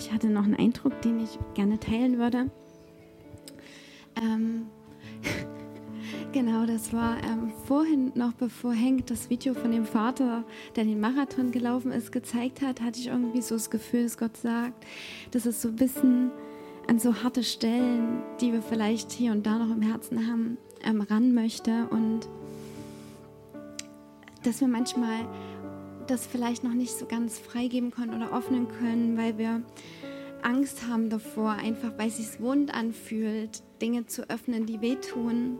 ich hatte noch einen Eindruck, den ich gerne teilen würde. Ähm, genau, das war ähm, vorhin noch, bevor Henk das Video von dem Vater, der den Marathon gelaufen ist, gezeigt hat, hatte ich irgendwie so das Gefühl, dass Gott sagt, dass es so ein bisschen an so harte Stellen, die wir vielleicht hier und da noch im Herzen haben, ähm, ran möchte und dass wir manchmal das vielleicht noch nicht so ganz freigeben können oder öffnen können, weil wir Angst haben davor, einfach weil es sich wund anfühlt, Dinge zu öffnen, die wehtun.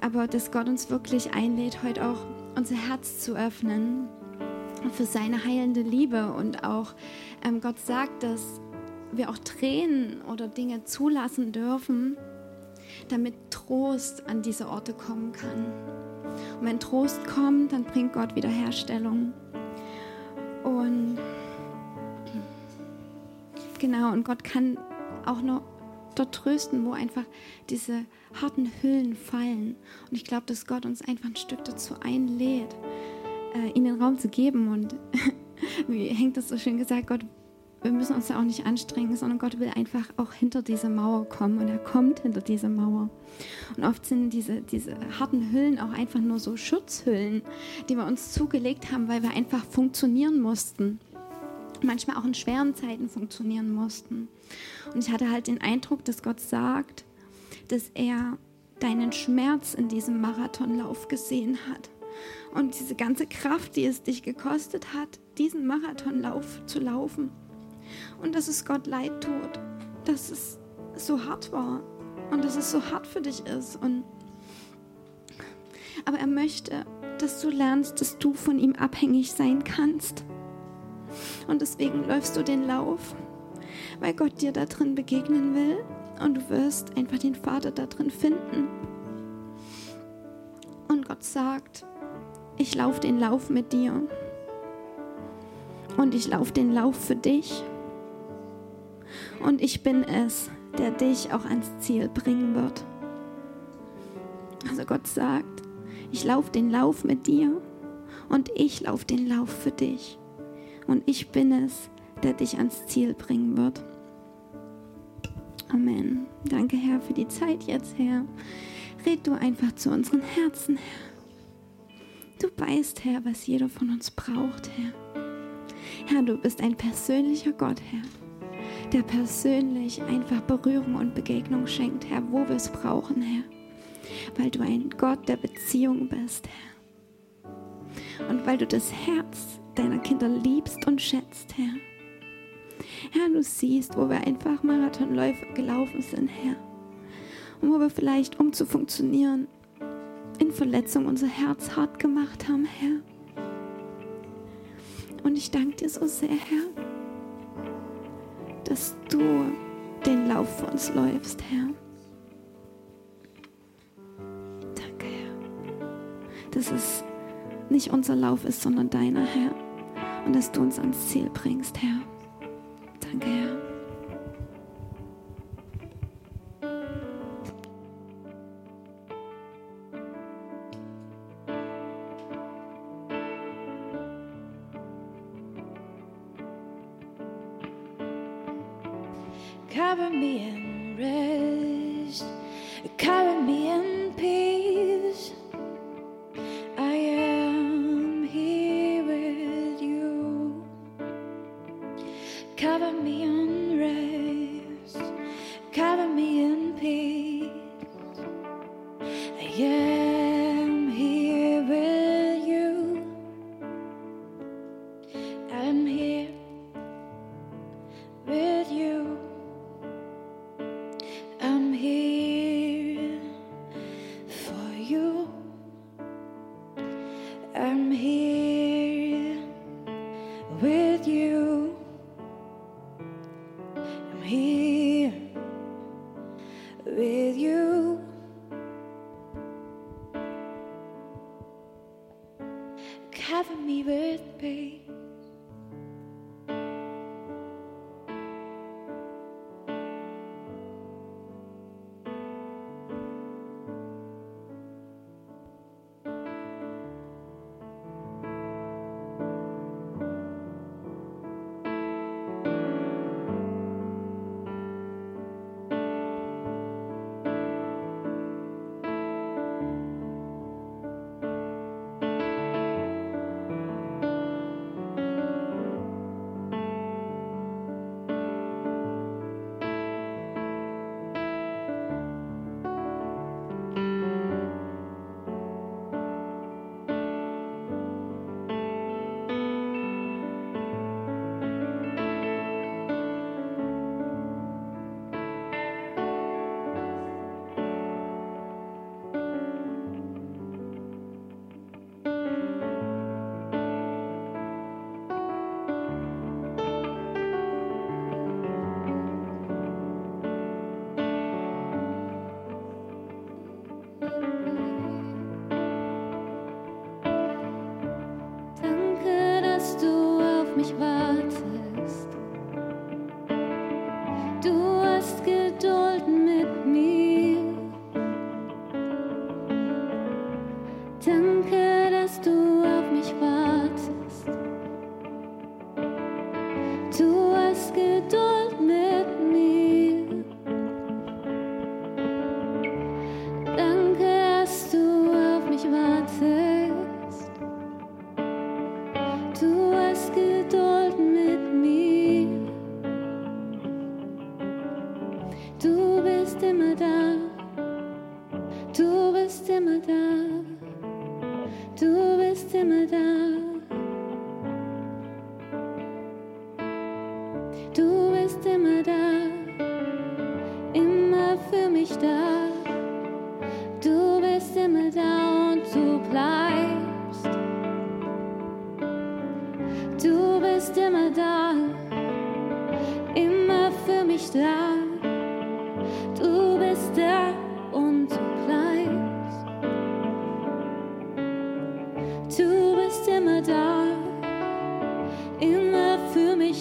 Aber dass Gott uns wirklich einlädt, heute auch unser Herz zu öffnen für seine heilende Liebe und auch ähm, Gott sagt, dass wir auch Tränen oder Dinge zulassen dürfen, damit Trost an diese Orte kommen kann. Und wenn Trost kommt, dann bringt Gott Wiederherstellung. Genau, und Gott kann auch noch dort trösten, wo einfach diese harten Hüllen fallen. Und ich glaube, dass Gott uns einfach ein Stück dazu einlädt, äh, ihnen Raum zu geben. Und wie hängt das so schön gesagt, Gott wir müssen uns da auch nicht anstrengen, sondern Gott will einfach auch hinter diese Mauer kommen und er kommt hinter diese Mauer. Und oft sind diese, diese harten Hüllen auch einfach nur so Schutzhüllen, die wir uns zugelegt haben, weil wir einfach funktionieren mussten. Manchmal auch in schweren Zeiten funktionieren mussten. Und ich hatte halt den Eindruck, dass Gott sagt, dass er deinen Schmerz in diesem Marathonlauf gesehen hat. Und diese ganze Kraft, die es dich gekostet hat, diesen Marathonlauf zu laufen und dass es Gott leid tut, dass es so hart war und dass es so hart für dich ist. Und aber er möchte, dass du lernst, dass du von ihm abhängig sein kannst. Und deswegen läufst du den Lauf, weil Gott dir da drin begegnen will und du wirst einfach den Vater da drin finden. Und Gott sagt, ich laufe den Lauf mit dir. Und ich laufe den Lauf für dich. Und ich bin es, der dich auch ans Ziel bringen wird. Also Gott sagt, ich laufe den Lauf mit dir und ich laufe den Lauf für dich. Und ich bin es, der dich ans Ziel bringen wird. Amen. Danke, Herr, für die Zeit jetzt, Herr. Red du einfach zu unseren Herzen, Herr. Du weißt, Herr, was jeder von uns braucht, Herr. Herr, du bist ein persönlicher Gott, Herr der persönlich einfach Berührung und Begegnung schenkt, Herr, wo wir es brauchen, Herr. Weil du ein Gott der Beziehung bist, Herr. Und weil du das Herz deiner Kinder liebst und schätzt, Herr. Herr, du siehst, wo wir einfach Marathonläufe gelaufen sind, Herr. Und wo wir vielleicht, um zu funktionieren, in Verletzung unser Herz hart gemacht haben, Herr. Und ich danke dir so sehr, Herr dass du den Lauf für uns läufst, Herr. Danke, Herr. Dass es nicht unser Lauf ist, sondern deiner, Herr. Und dass du uns ans Ziel bringst, Herr. Danke, Herr.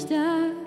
está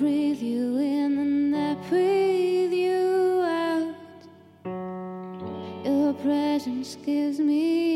breathe you in and I breathe you out. Your presence gives me.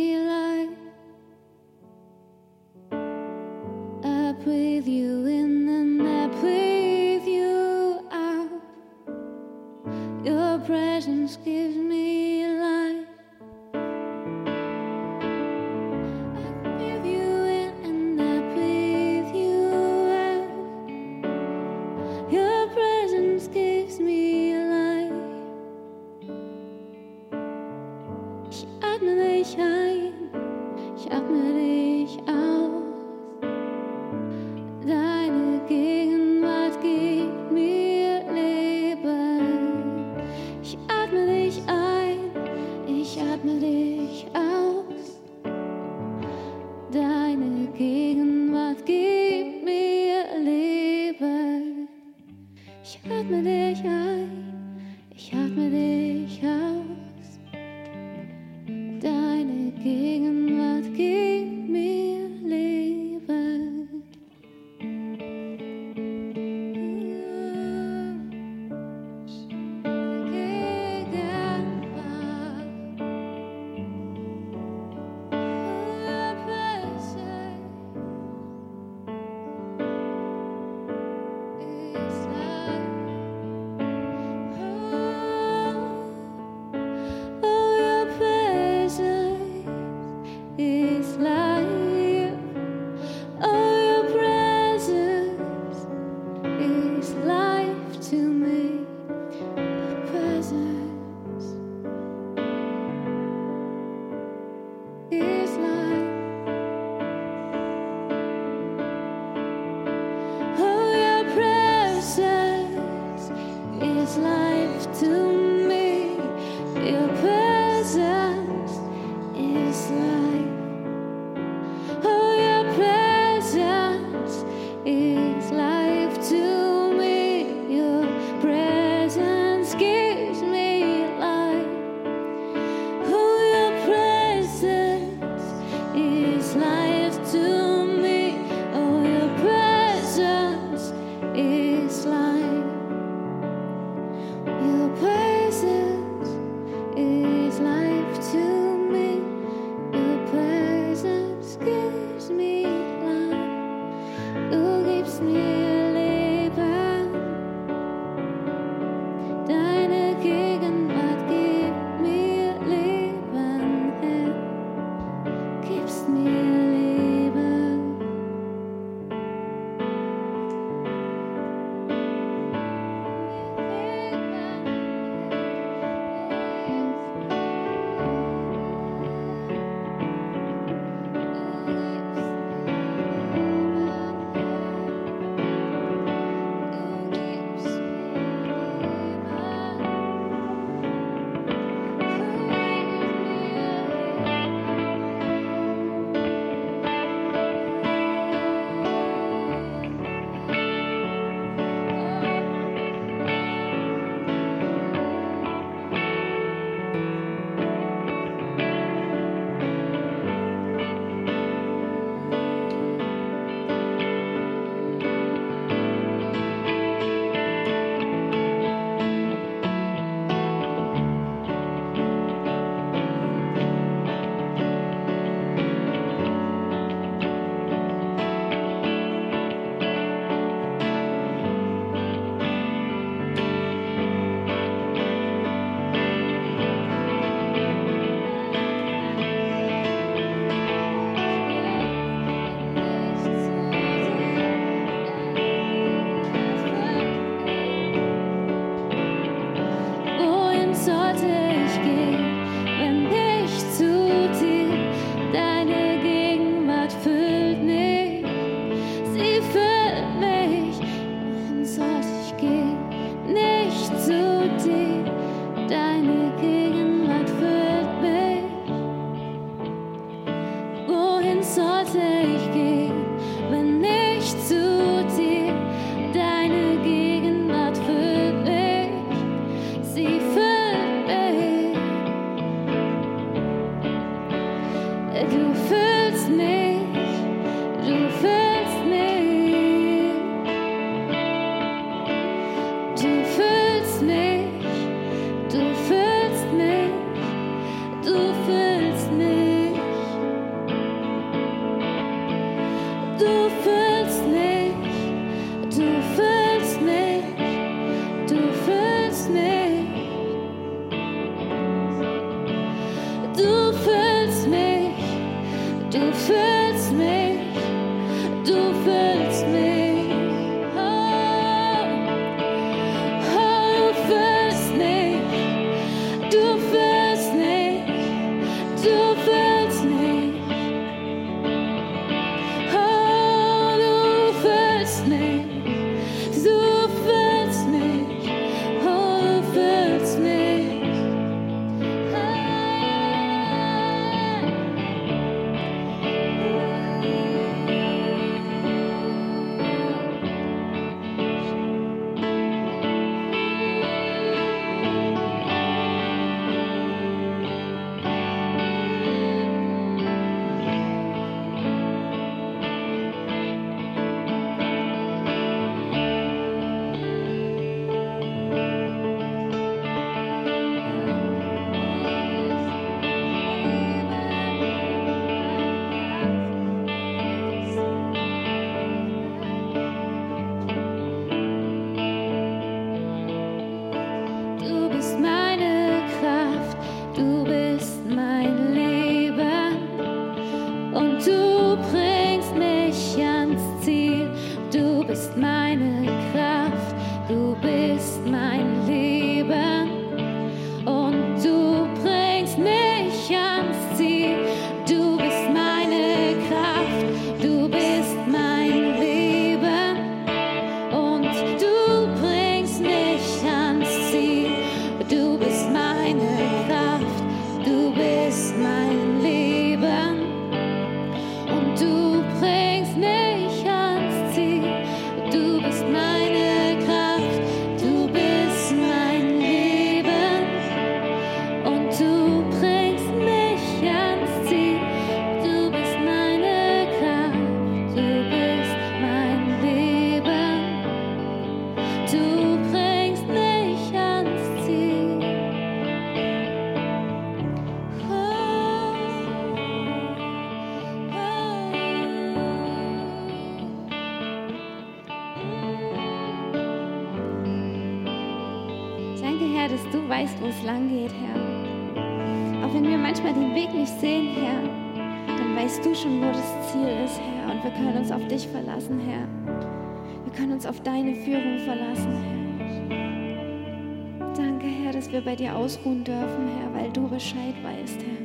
ausruhen dürfen, Herr, weil du Bescheid weißt, Herr.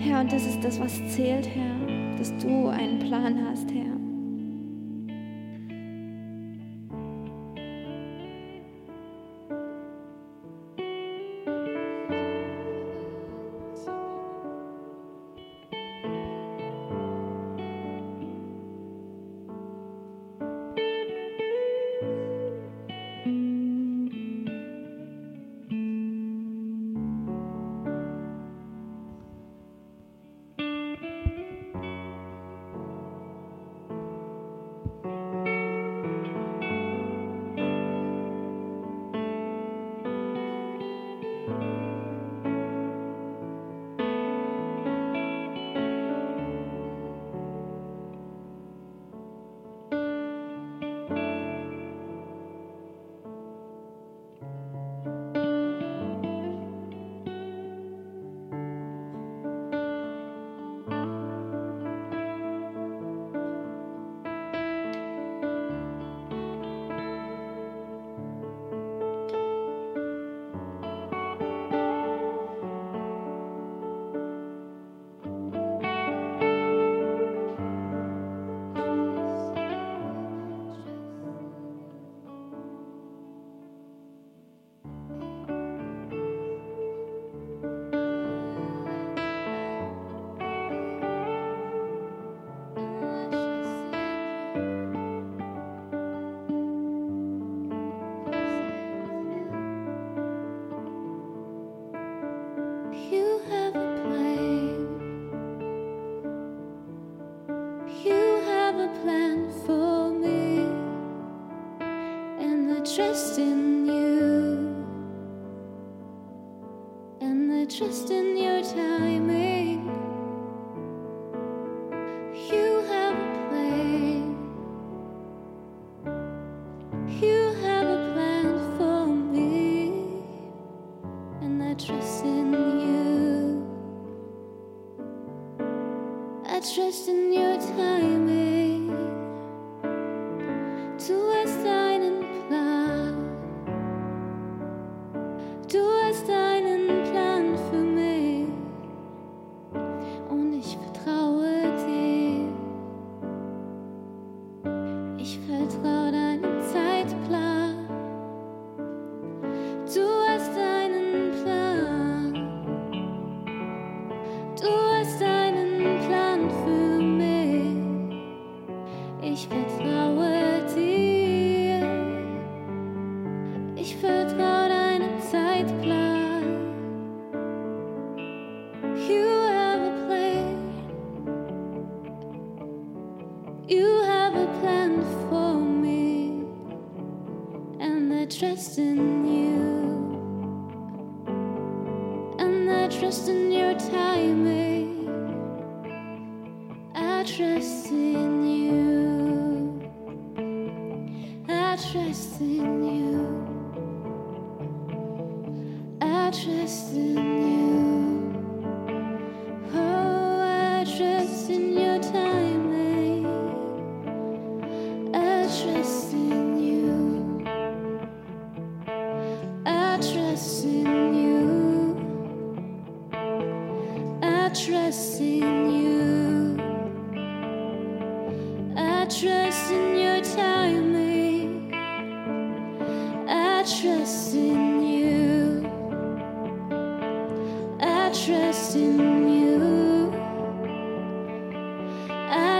Herr, und das ist das, was zählt, Herr, dass du einen Plan hast, Herr.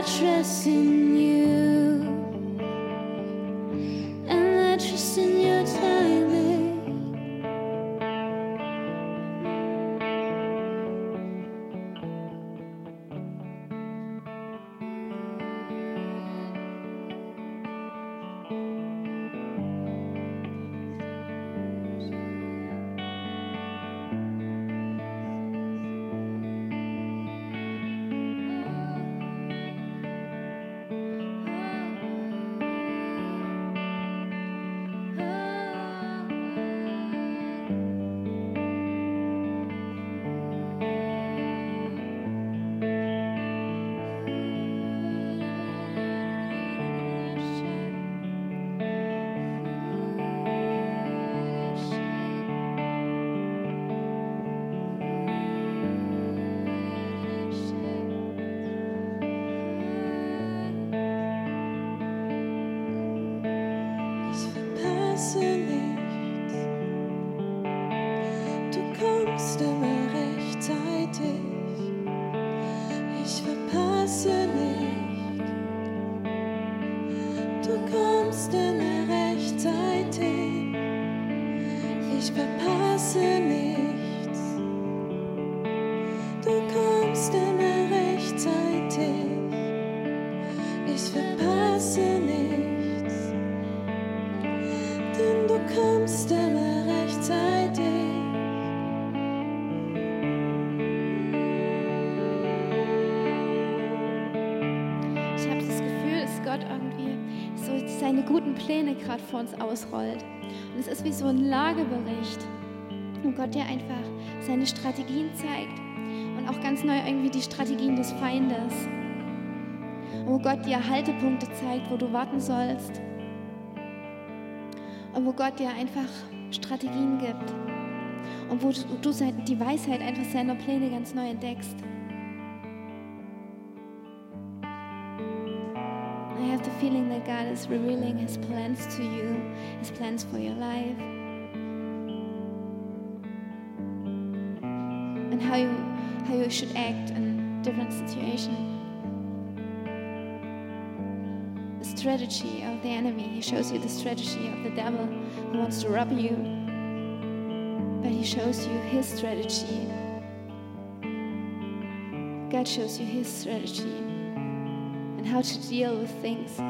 I trust in you. Pläne gerade vor uns ausrollt. Und es ist wie so ein Lagebericht, wo Gott dir einfach seine Strategien zeigt und auch ganz neu irgendwie die Strategien des Feindes. Und wo Gott dir Haltepunkte zeigt, wo du warten sollst. Und wo Gott dir einfach Strategien gibt. Und wo du, die Weisheit einfach seiner Pläne ganz neu entdeckst. God is revealing His plans to you, His plans for your life, and how you how you should act in different situations. The strategy of the enemy. He shows you the strategy of the devil who wants to rob you, but he shows you his strategy. God shows you his strategy and how to deal with things.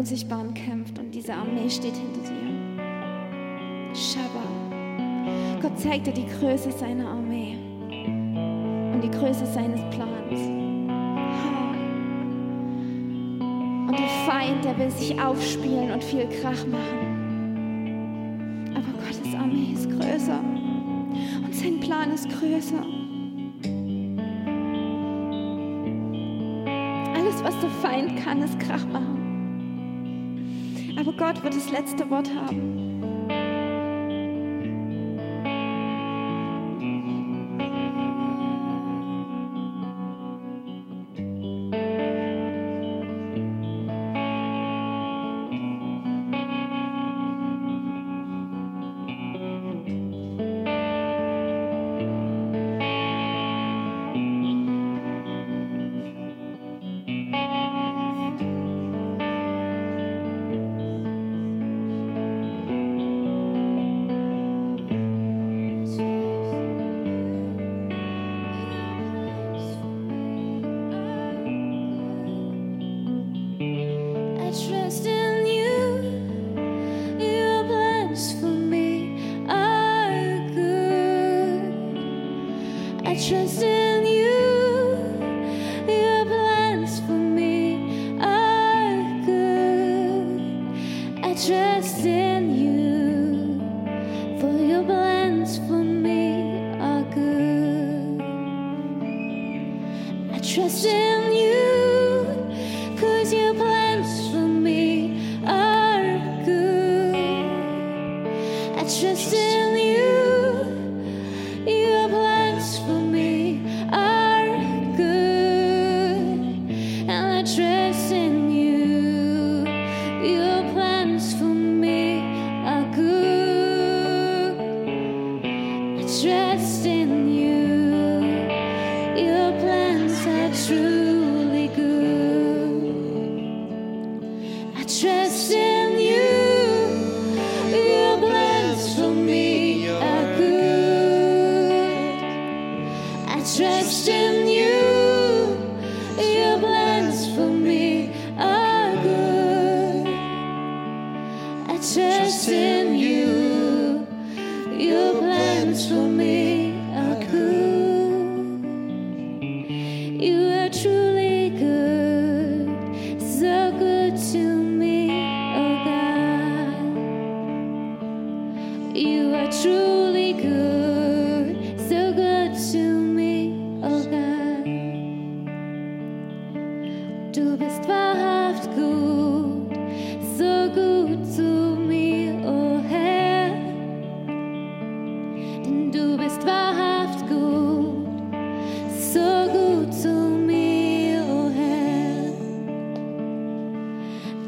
Unsichtbaren kämpft. Und diese Armee steht hinter dir. Shabba. Gott zeigt dir die Größe seiner Armee. Und die Größe seines Plans. Und der Feind, der will sich aufspielen und viel Krach machen. Aber Gottes Armee ist größer. Und sein Plan ist größer. Alles, was der Feind kann, ist Krach machen. Aber Gott wird das letzte Wort haben.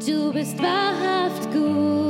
Du bist wahrhaft gut,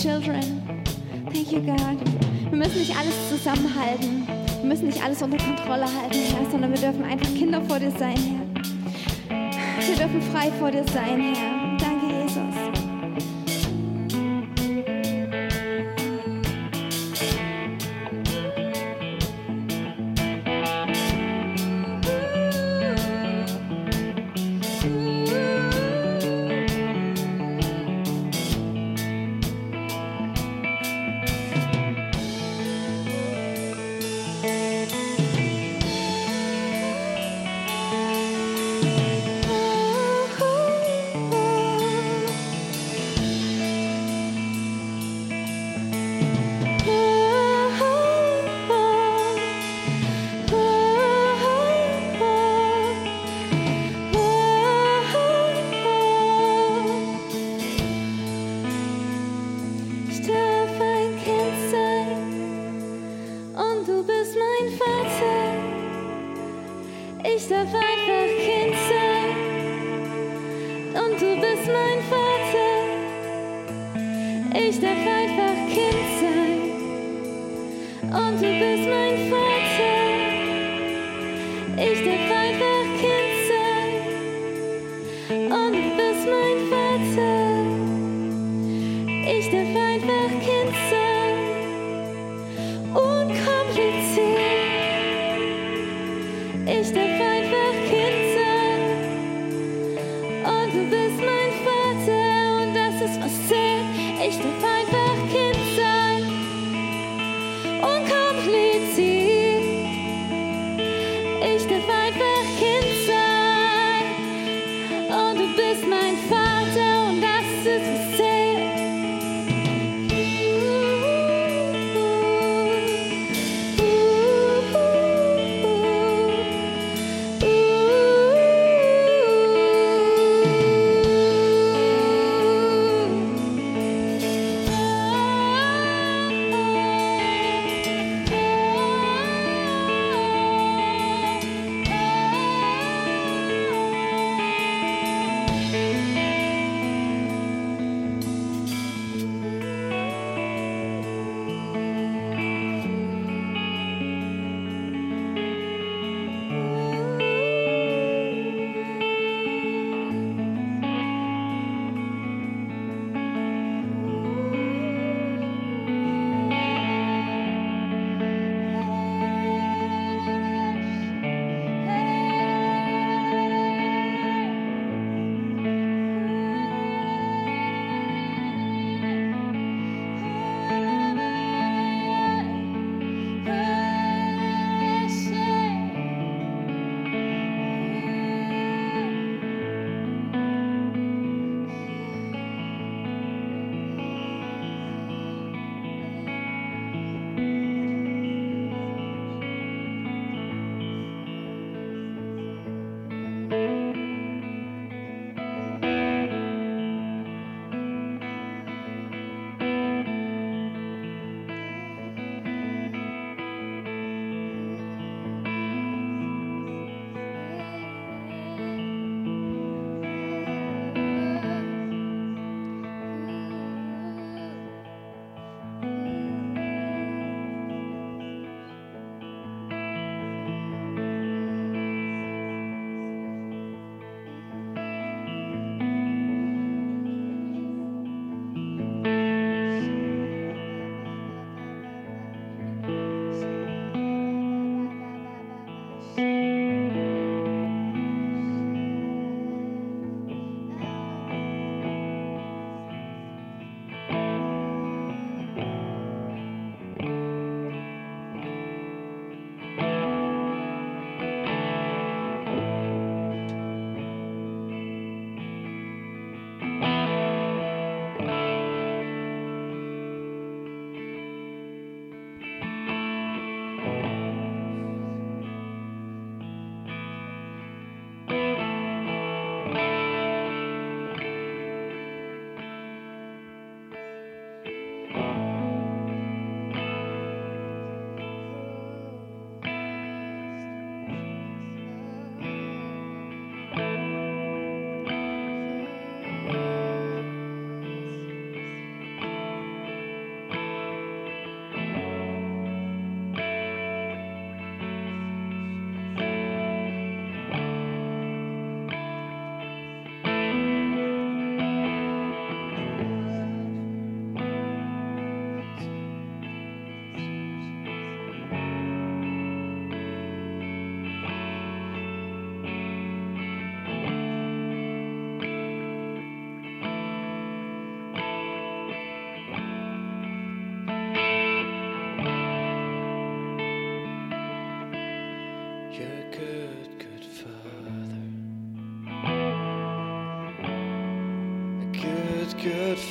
children. Thank you, God. Wir müssen nicht alles zusammenhalten. Wir müssen nicht alles unter Kontrolle halten, Herr, sondern wir dürfen einfach Kinder vor dir sein, Herr. Wir dürfen frei vor dir sein, Herr.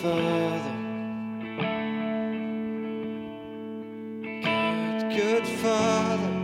Father. Good, good Father.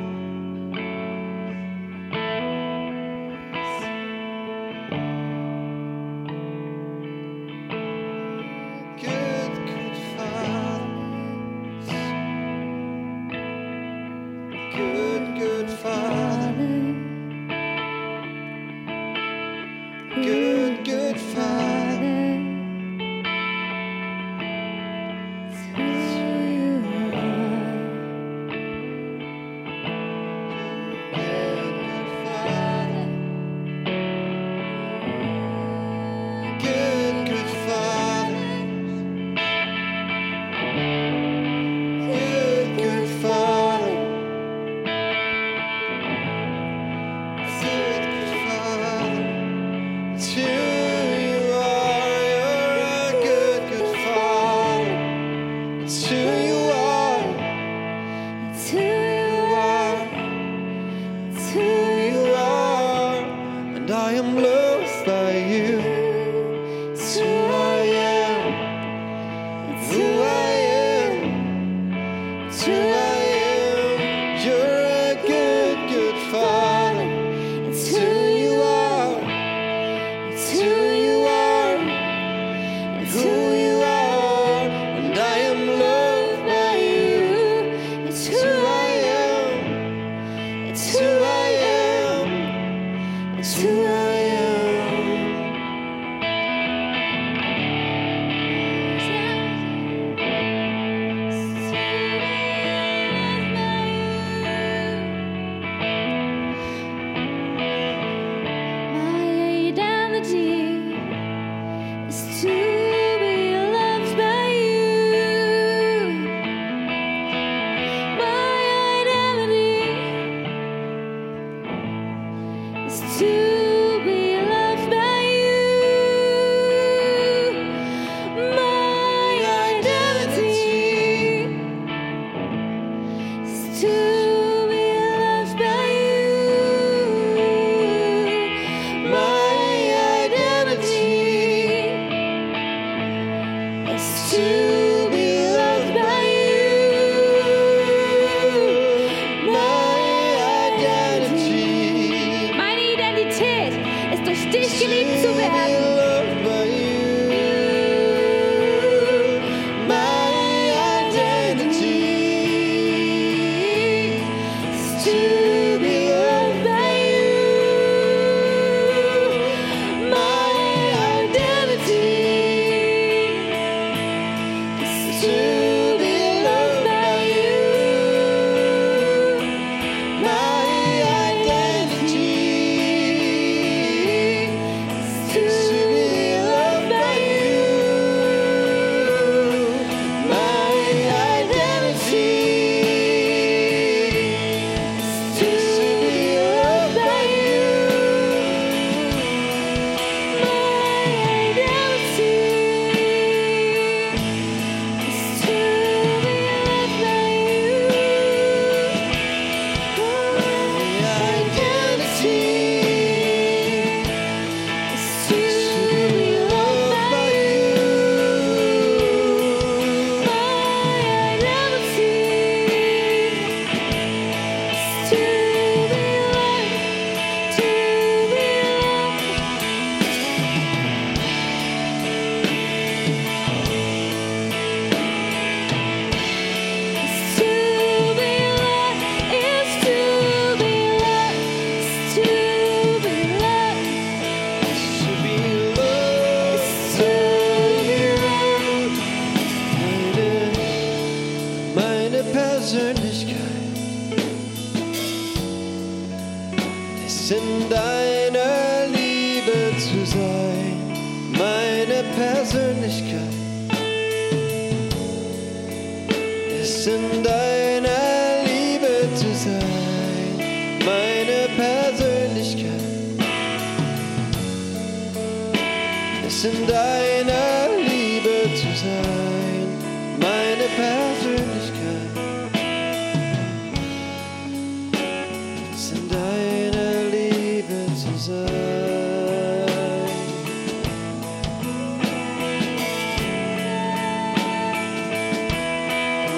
sein.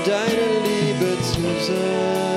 Deine Liebe zu sein.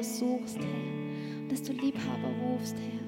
Liebhaber suchst, Herr. Und dass du Liebhaber rufst, Herr,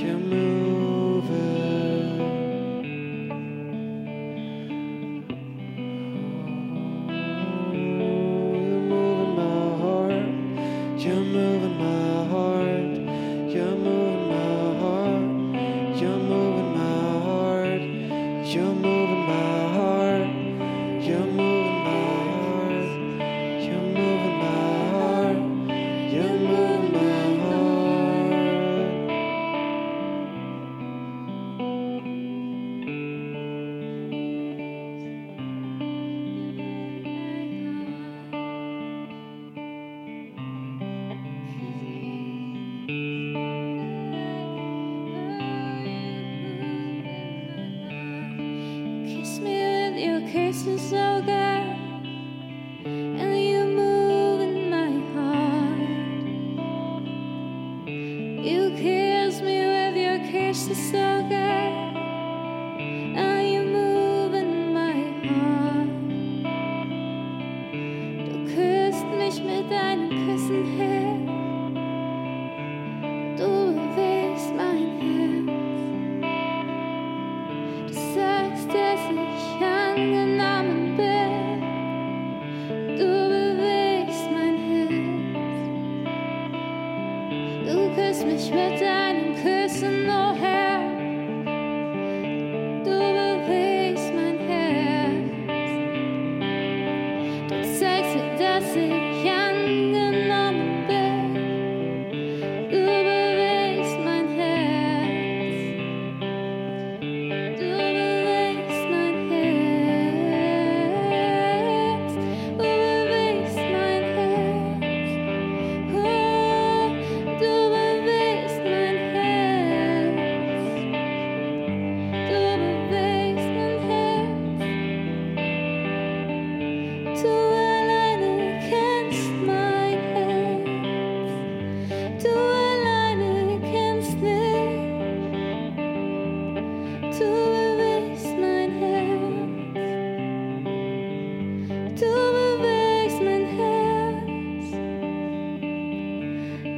you move.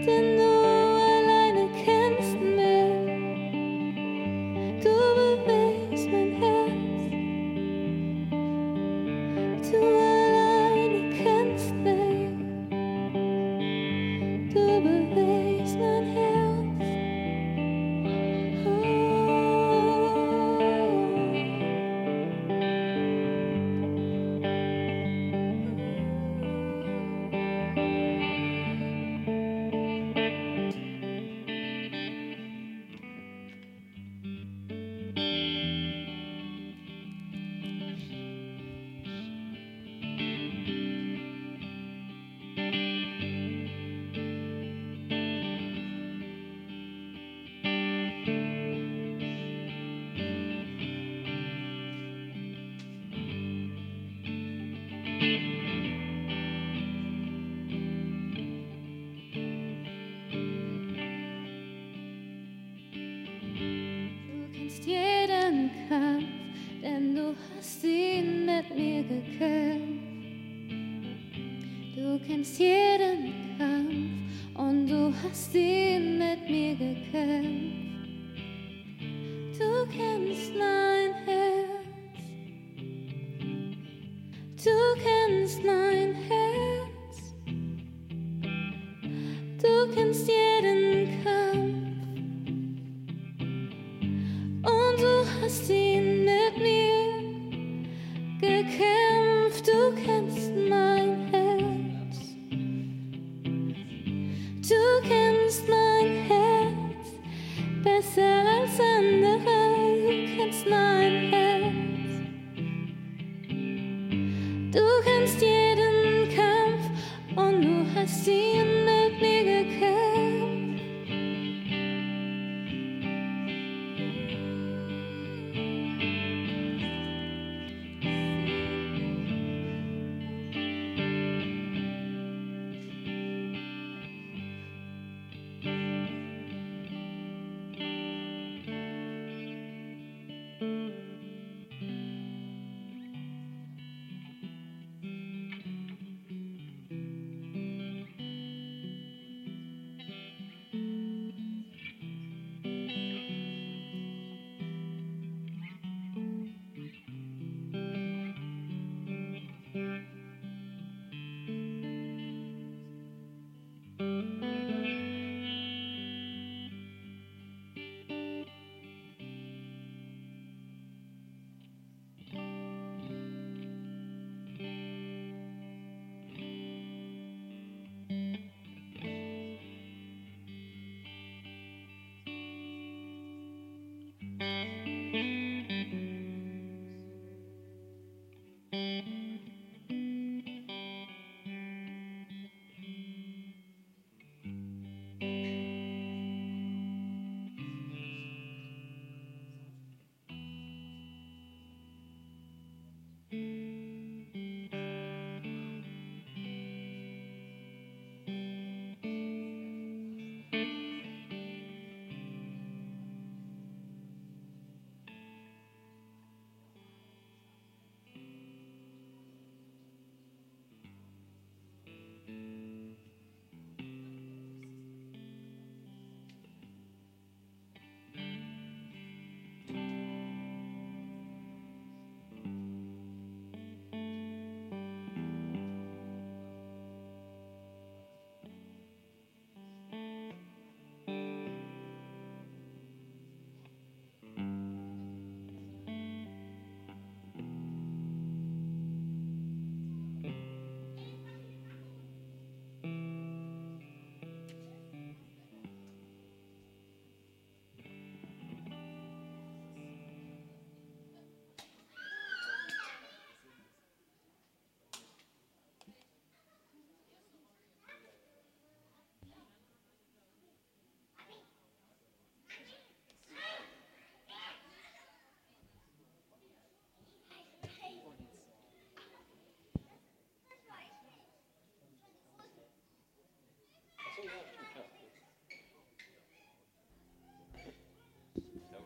Du last night.